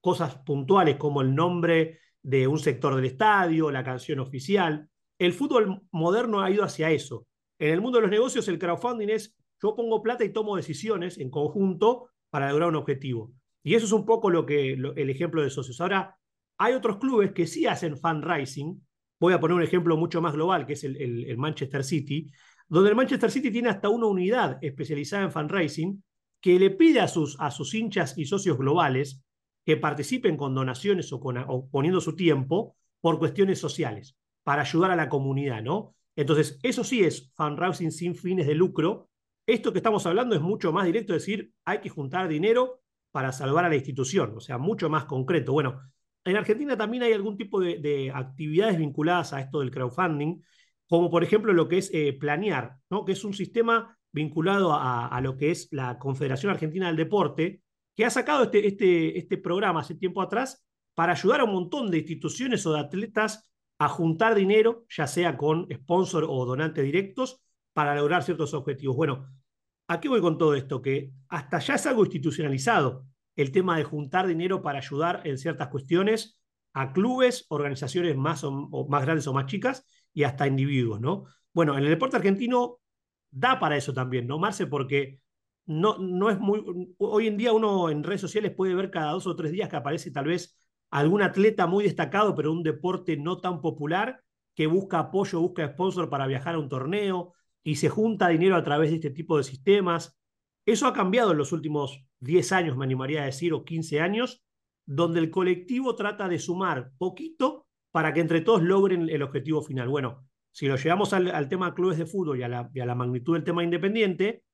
cosas puntuales como el nombre de un sector del estadio, la canción oficial. El fútbol moderno ha ido hacia eso. En el mundo de los negocios el crowdfunding es yo pongo plata y tomo decisiones en conjunto para lograr un objetivo. Y eso es un poco lo que, el ejemplo de socios. Ahora, hay otros clubes que sí hacen fundraising, voy a poner un ejemplo mucho más global, que es el, Manchester City, donde el Manchester City tiene hasta una unidad especializada en fundraising que le pide a sus, a sus hinchas y socios globales que participen con donaciones o, con, o poniendo su tiempo por cuestiones sociales, para ayudar a la comunidad, ¿no? Entonces, eso sí es fundraising sin fines de lucro. Esto que estamos hablando es mucho más directo, es decir, hay que juntar dinero para salvar a la institución, o sea, mucho más concreto. Bueno, en Argentina también hay algún tipo de, actividades vinculadas a esto del crowdfunding, como por ejemplo lo que es eh, Planear, ¿no? que es un sistema vinculado a, lo que es la Confederación Argentina del Deporte, que ha sacado este, este, este programa hace tiempo atrás para ayudar a un montón de instituciones o de atletas a juntar dinero, ya sea con sponsor o donantes directos, para lograr ciertos objetivos. Bueno, ¿a qué voy con todo esto? Que hasta ya es algo institucionalizado el tema de juntar dinero para ayudar en ciertas cuestiones a clubes, organizaciones más, grandes o más chicas y hasta individuos, ¿no? Bueno, en el deporte argentino da para eso también, ¿no, Marce? Porque no, no es muy. Hoy en día uno en redes sociales puede ver cada dos o tres días que aparece tal vez algún atleta muy destacado, pero un deporte no tan popular, que busca apoyo, busca sponsor para viajar a un torneo y se junta dinero a través de este tipo de sistemas. Eso ha cambiado en los últimos 10 años, me animaría a decir, o 15 años, donde el colectivo trata de sumar poquito para que entre todos logren el objetivo final. Bueno, si lo llevamos al, tema clubes de fútbol y a, la, y a la magnitud del tema independiente,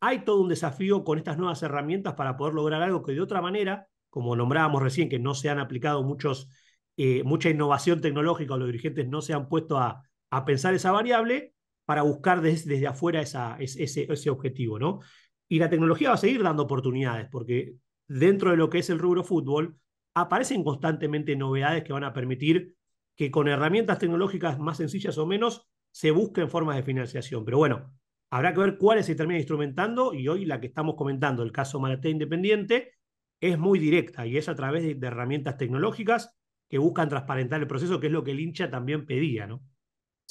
hay todo un desafío con estas nuevas herramientas para poder lograr algo que de otra manera como nombrábamos recién, que no se han aplicado muchos, eh, mucha innovación tecnológica o los dirigentes no se han puesto a, a pensar esa variable para buscar desde, desde afuera esa, ese, ese objetivo, ¿no? Y la tecnología va a seguir dando oportunidades, porque dentro de lo que es el rubro fútbol, aparecen constantemente novedades que van a permitir que con herramientas tecnológicas más sencillas o menos se busquen formas de financiación. Pero bueno, habrá que ver cuáles se terminan instrumentando y hoy la que estamos comentando, el caso Maraté Independiente, es muy directa y es a través de, herramientas tecnológicas que buscan transparentar el proceso, que es lo que el hincha también pedía, ¿no?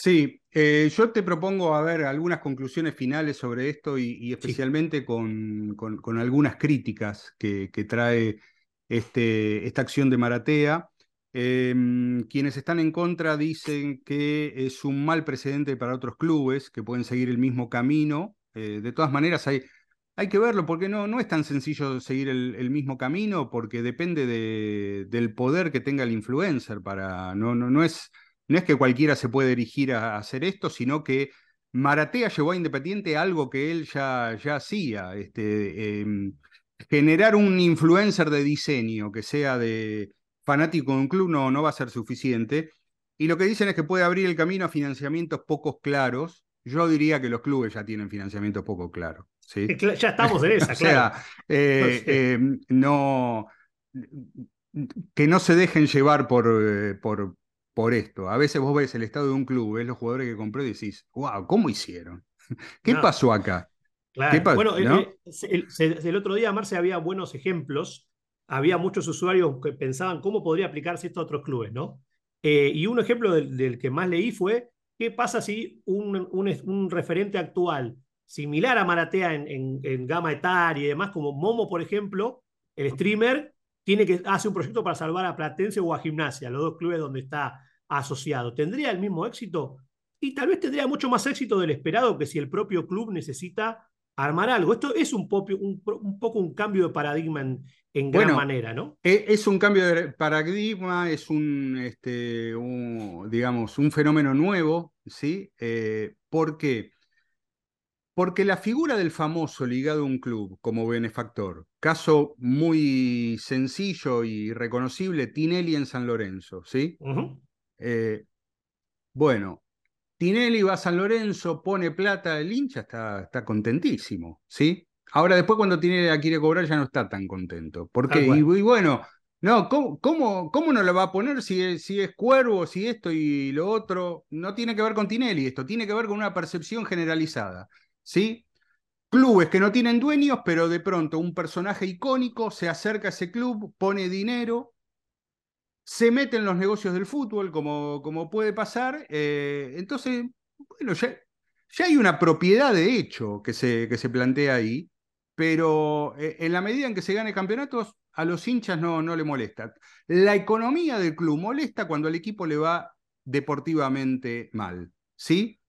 Sí, eh, yo te propongo a ver algunas conclusiones finales sobre esto y, especialmente con, con, algunas críticas que, trae este, esta acción de Maratea. Em, quienes están en contra dicen que es un mal precedente para otros clubes que pueden seguir el mismo camino. Eh, de todas maneras, hay, hay que verlo porque no, no es tan sencillo seguir el, mismo camino porque depende de, del poder que tenga el influencer para no, no, no, es, no es que cualquiera se puede dirigir a, hacer esto, sino que Maratea llevó a Independiente algo que él ya, ya hacía, este, em, generar un influencer de diseño que sea de fanático de un club no, no va a ser suficiente. Y lo que dicen es que puede abrir el camino a financiamientos pocos claros. Yo diría que los clubes ya tienen financiamientos poco claros. Ya estamos en esa, o sea, eh, eh, no, que no se dejen llevar por, eh, por, por esto. A veces vos ves el estado de un club, ves los jugadores que compró y decís, wow, ¿cómo hicieron? ¿Qué pasó acá? Claro. bueno, el, otro día, Marce, había buenos ejemplos. Había muchos usuarios que pensaban cómo podría aplicarse esto a otros clubes, ¿no? y un ejemplo del, que más leí fue, ¿qué pasa si un, un, un referente actual similar a Maratea en, en, gama etaria y demás, como Momo, por ejemplo, el streamer tiene que hace un proyecto para salvar a Platense o a Gimnasia, los dos clubes donde está asociado. ¿Tendría el mismo éxito? Y tal vez tendría mucho más éxito del esperado que si el propio club necesita armar algo. Esto es un, un, poco un cambio de paradigma en, en gran manera, ¿no? E, es un cambio de paradigma, es un, este, digamos, un fenómeno nuevo, ¿sí? Eh, ¿Por qué? Porque la figura del famoso ligado a un club como benefactor, caso muy sencillo y reconocible, Tinelli en San Lorenzo, ¿sí? Eh, bueno, Tinelli va a San Lorenzo, pone plata, el hincha está, está contentísimo, ¿sí? Ahora después cuando Tinelli la quiere cobrar ya no está tan contento. Porque, y, bueno, no, ¿cómo, cómo, no la va a poner si es, si es cuervo, si esto y lo otro? No tiene que ver con Tinelli esto, tiene que ver con una percepción generalizada. ¿sí? Clubes que no tienen dueños, pero de pronto un personaje icónico se acerca a ese club, pone dinero, se mete en los negocios del fútbol, como, como puede pasar. Eh, entonces, bueno, ya, hay una propiedad de hecho que se, que se plantea ahí, pero eh, en la medida en que se gane campeonatos, a los hinchas no, no le molesta. La economía del club molesta cuando al equipo le va deportivamente mal, ¿sí?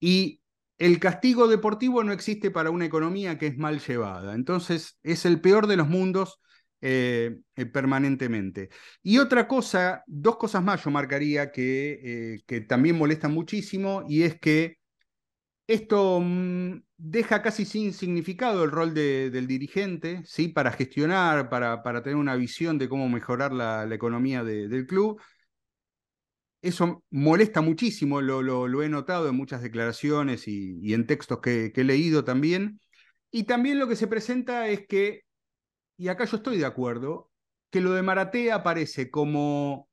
Y el castigo deportivo no existe para una economía que es mal llevada. Entonces, es el peor de los mundos eh, eh, permanentemente. Y otra cosa, dos cosas más yo marcaría que, eh, que también molestan muchísimo, y es que esto mm, deja casi sin significado el rol del dirigente, ¿sí? Para gestionar, para, para, tener una visión de cómo mejorar la, economía del club. Eso molesta muchísimo, lo, lo, he notado en muchas declaraciones y, en textos que he leído también. Y también lo que se presenta es que, y acá yo estoy de acuerdo, que lo de Maratea aparece como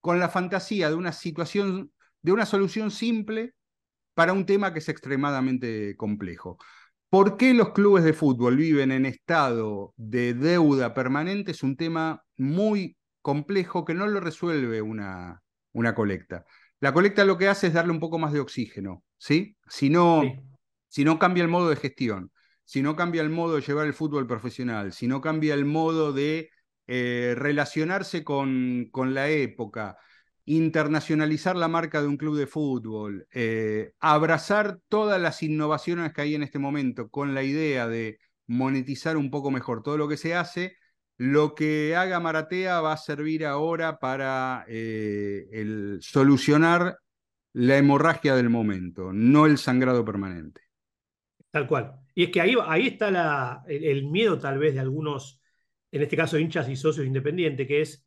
con la fantasía de una situación, de una solución simple para un tema que es extremadamente complejo. ¿Por qué los clubes de fútbol viven en estado de deuda permanente? Es un tema muy complejo que no lo resuelve una, una colecta. La colecta lo que hace es darle un poco más de oxígeno, ¿sí? Si no, si no cambia el modo de gestión, si no cambia el modo de llevar el fútbol profesional, si no cambia el modo de eh, relacionarse con, con la época, internacionalizar la marca de un club de fútbol, eh, abrazar todas las innovaciones que hay en este momento con la idea de monetizar un poco mejor todo lo que se hace, lo que haga Maratea va a servir ahora para eh, el, solucionar la hemorragia del momento, no el sangrado permanente. Tal cual. Y es que ahí, ahí está el miedo tal vez de algunos, en este caso hinchas y socios independientes, que es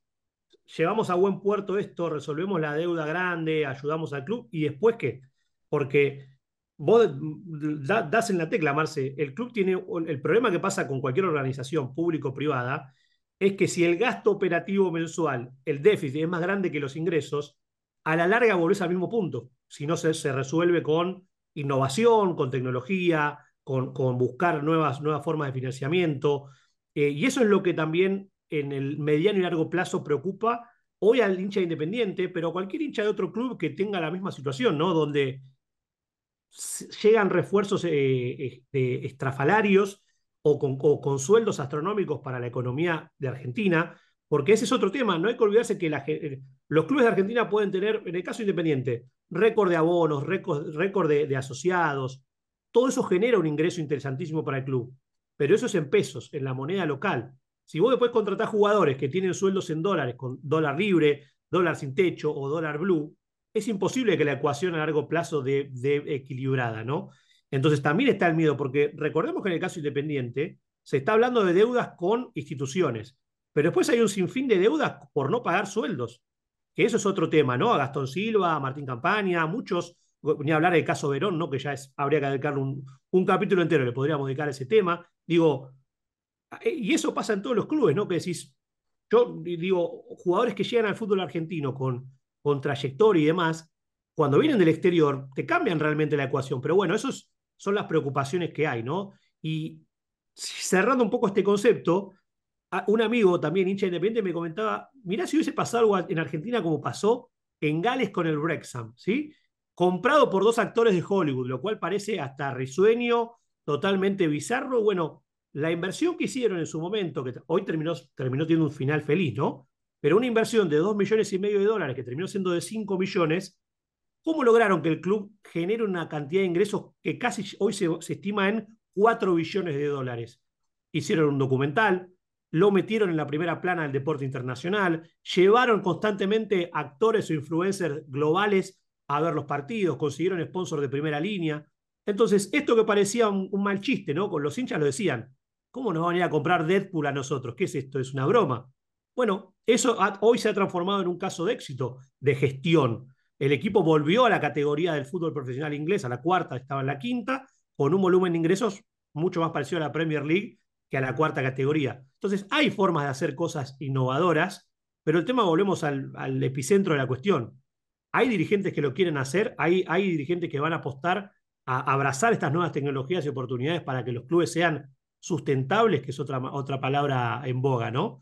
llevamos a buen puerto esto, resolvemos la deuda grande, ayudamos al club y después qué? Porque vos das en la tecla, Marce, el club tiene el problema que pasa con cualquier organización público-privada es que si el gasto operativo mensual, el déficit es más grande que los ingresos, a la larga volvés al mismo punto. Si no se, se resuelve con innovación, con tecnología, con, buscar nuevas, nuevas formas de financiamiento. Eh, y eso es lo que también en el mediano y largo plazo preocupa hoy al hincha independiente, pero cualquier hincha de otro club que tenga la misma situación, ¿no? Donde llegan refuerzos eh, eh, estrafalarios o con, sueldos astronómicos para la economía de Argentina, porque ese es otro tema. No hay que olvidarse que eh, los clubes de Argentina pueden tener, en el caso independiente, récord de abonos, récord, récord de asociados. Todo eso genera un ingreso interesantísimo para el club, pero eso es en pesos, en la moneda local. Si vos después contratás jugadores que tienen sueldos en dólares, con dólar libre, dólar sin techo o dólar blue, es imposible que la ecuación a largo plazo de, equilibrada, ¿no? Entonces también está el miedo, porque recordemos que en el caso independiente se está hablando de deudas con instituciones, pero después hay un sinfín de deudas por no pagar sueldos, que eso es otro tema, ¿no? A Gastón Silva, a Martín Campaña, a muchos, ni hablar del caso Verón, ¿no? Que ya es, habría que dedicarle un, un capítulo entero, le podríamos dedicar a ese tema. Digo, eh, y eso pasa en todos los clubes, ¿no? Que decís, yo digo, jugadores que llegan al fútbol argentino con, con trayectoria y demás, cuando vienen del exterior, te cambian realmente la ecuación. Pero bueno, esas son las preocupaciones que hay, ¿no? Y cerrando un poco este concepto, un amigo también, hincha independiente, me comentaba, mirá si hubiese pasado algo en Argentina como pasó en Gales con el Brexham, ¿sí? Comprado por dos actores de Hollywood, lo cual parece hasta risueño, totalmente bizarro. Bueno, la inversión que hicieron en su momento, que hoy terminó, terminó teniendo un final feliz, ¿no? Pero una inversión de 2 millones y medio de dólares que terminó siendo de 5 millones, ¿cómo lograron que el club genere una cantidad de ingresos que casi hoy se, se estima en 4 billones de dólares? Hicieron un documental, lo metieron en la primera plana del deporte internacional, llevaron constantemente actores o influencers globales a ver los partidos, consiguieron sponsor de primera línea. Entonces, esto que parecía un, mal chiste, ¿no? Con los hinchas lo decían, ¿Cómo nos van a ir a comprar Deadpool a nosotros? ¿Qué es esto? ¿Es una broma? Bueno, eso hoy se ha transformado en un caso de éxito, de gestión. El equipo volvió a la categoría del fútbol profesional inglés, a la cuarta, estaba en la quinta, con un volumen de ingresos mucho más parecido a la Premier League que a la cuarta categoría. Entonces, hay formas de hacer cosas innovadoras, pero el tema, volvemos al, epicentro de la cuestión. Hay dirigentes que lo quieren hacer, hay, hay dirigentes que van a apostar a abrazar estas nuevas tecnologías y oportunidades para que los clubes sean sustentables, que es otra, otra palabra en boga, ¿no?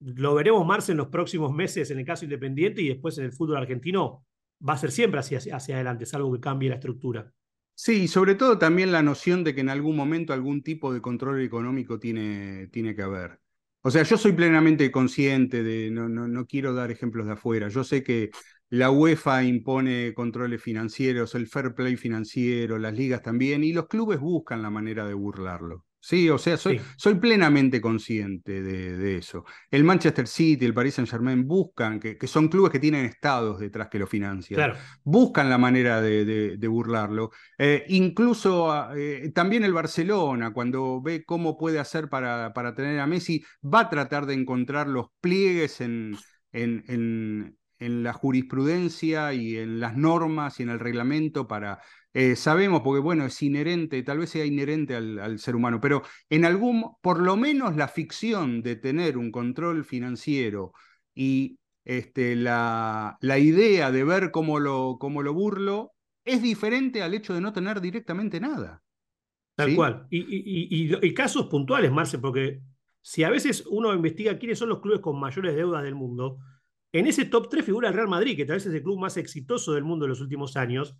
Lo veremos, Marce, en los próximos meses en el caso independiente y después en el fútbol argentino va a ser siempre hacia, hacia adelante, salvo que cambie la estructura. Sí, sobre todo también la noción de que en algún momento algún tipo de control económico tiene, tiene que haber. O sea, yo soy plenamente consciente de, no, no, no quiero dar ejemplos de afuera, yo sé que la UEFA impone controles financieros, el fair play financiero, las ligas también, y los clubes buscan la manera de burlarlo. Sí, o sea, soy, soy plenamente consciente de, eso. El Manchester City, el Paris Saint Germain buscan, que, que, son clubes que tienen estados detrás que lo financian, buscan la manera de, burlarlo. Eh, incluso ah, eh, también el Barcelona, cuando ve cómo puede hacer para, para, tener a Messi, va a tratar de encontrar los pliegues en, en, en la jurisprudencia y en las normas y en el reglamento para eh, sabemos, porque bueno, es inherente, tal vez sea inherente al, ser humano, pero en algún, por lo menos la ficción de tener un control financiero y este, la, la idea de ver cómo lo, cómo lo burlo es diferente al hecho de no tener directamente nada. Tal cual. Y, y, y, casos puntuales, Marce, porque si a veces uno investiga quiénes son los clubes con mayores deudas del mundo, en ese top 3 figura el Real Madrid, que tal vez es el club más exitoso del mundo en los últimos años,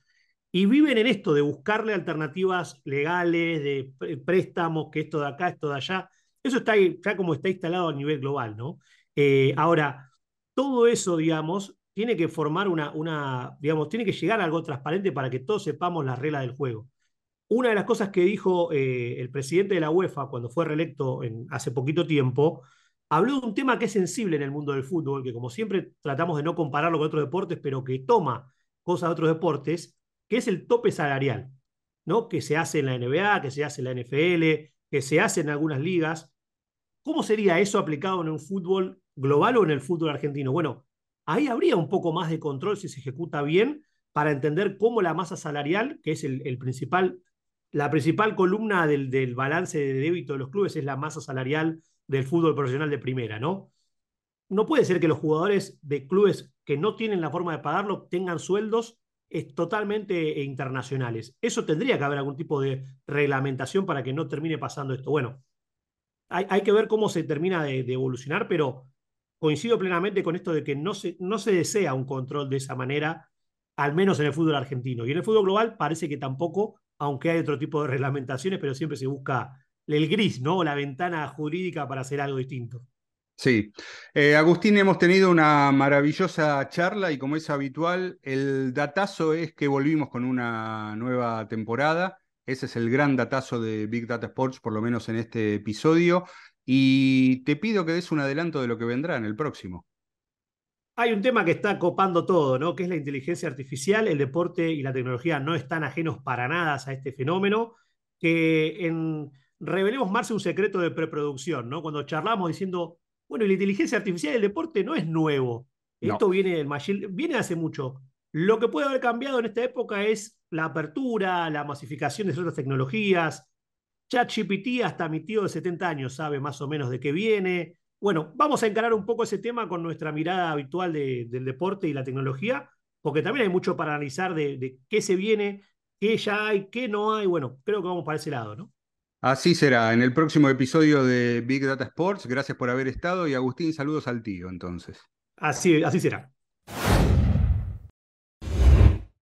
y viven en esto de buscarle alternativas legales, de préstamos, que esto de acá, esto de allá. Eso está ya como está instalado a nivel global, ¿no? Eh, ahora, todo eso, digamos, tiene que formar una, digamos, tiene que llegar a algo transparente para que todos sepamos las reglas del juego. Una de las cosas que dijo eh, el presidente de la UEFA cuando fue reelecto hace poquito tiempo, habló de un tema que es sensible en el mundo del fútbol, que como siempre tratamos de no compararlo con otros deportes, pero que toma cosas de otros deportes, que es el tope salarial, ¿no? que se hace en la NBA, que se hace en la NFL, que se hace en algunas ligas. ¿Cómo sería eso aplicado en un fútbol global o en el fútbol argentino? Bueno, ahí habría un poco más de control si se ejecuta bien para entender cómo la masa salarial, que es el, principal, la principal columna del, del, balance de débito de los clubes, es la masa salarial del fútbol profesional de primera, ¿no? No puede ser que los jugadores de clubes que no tienen la forma de pagarlo tengan sueldos es totalmente internacionales. Eso tendría que haber algún tipo de reglamentación para que no termine pasando esto. Bueno, hay, hay que ver cómo se termina de, evolucionar, pero coincido plenamente con esto de que no se, no se desea un control de esa manera, al menos en el fútbol argentino. Y en el fútbol global parece que tampoco, aunque hay otro tipo de reglamentaciones, pero siempre se busca el gris, ¿no? La ventana jurídica para hacer algo distinto. Sí. Eh, Agustín, hemos tenido una maravillosa charla y como es habitual, el datazo es que volvimos con una nueva temporada. Ese es el gran datazo de Big Data Sports, por lo menos en este episodio. Y te pido que des un adelanto de lo que vendrá en el próximo. Hay un tema que está copando todo, ¿no? Que es la inteligencia artificial. El deporte y la tecnología no están ajenos para nada a este fenómeno. Que en revelemos más un secreto de preproducción, ¿no? Cuando charlamos diciendo bueno, y la inteligencia artificial del deporte no es nuevo. Esto viene del machine, viene hace mucho. Lo que puede haber cambiado en esta época es la apertura, la masificación de ciertas tecnologías. ChatGPT, hasta mi tío de 70 años sabe más o menos de qué viene. Bueno, vamos a encarar un poco ese tema con nuestra mirada habitual del deporte y la tecnología, porque también hay mucho para analizar de, de qué se viene, qué ya hay, qué no hay. Bueno, creo que vamos para ese lado, ¿no? Así será, en el próximo episodio de Big Data Sports. Gracias por haber estado y Agustín, saludos al tío entonces. Así, así será.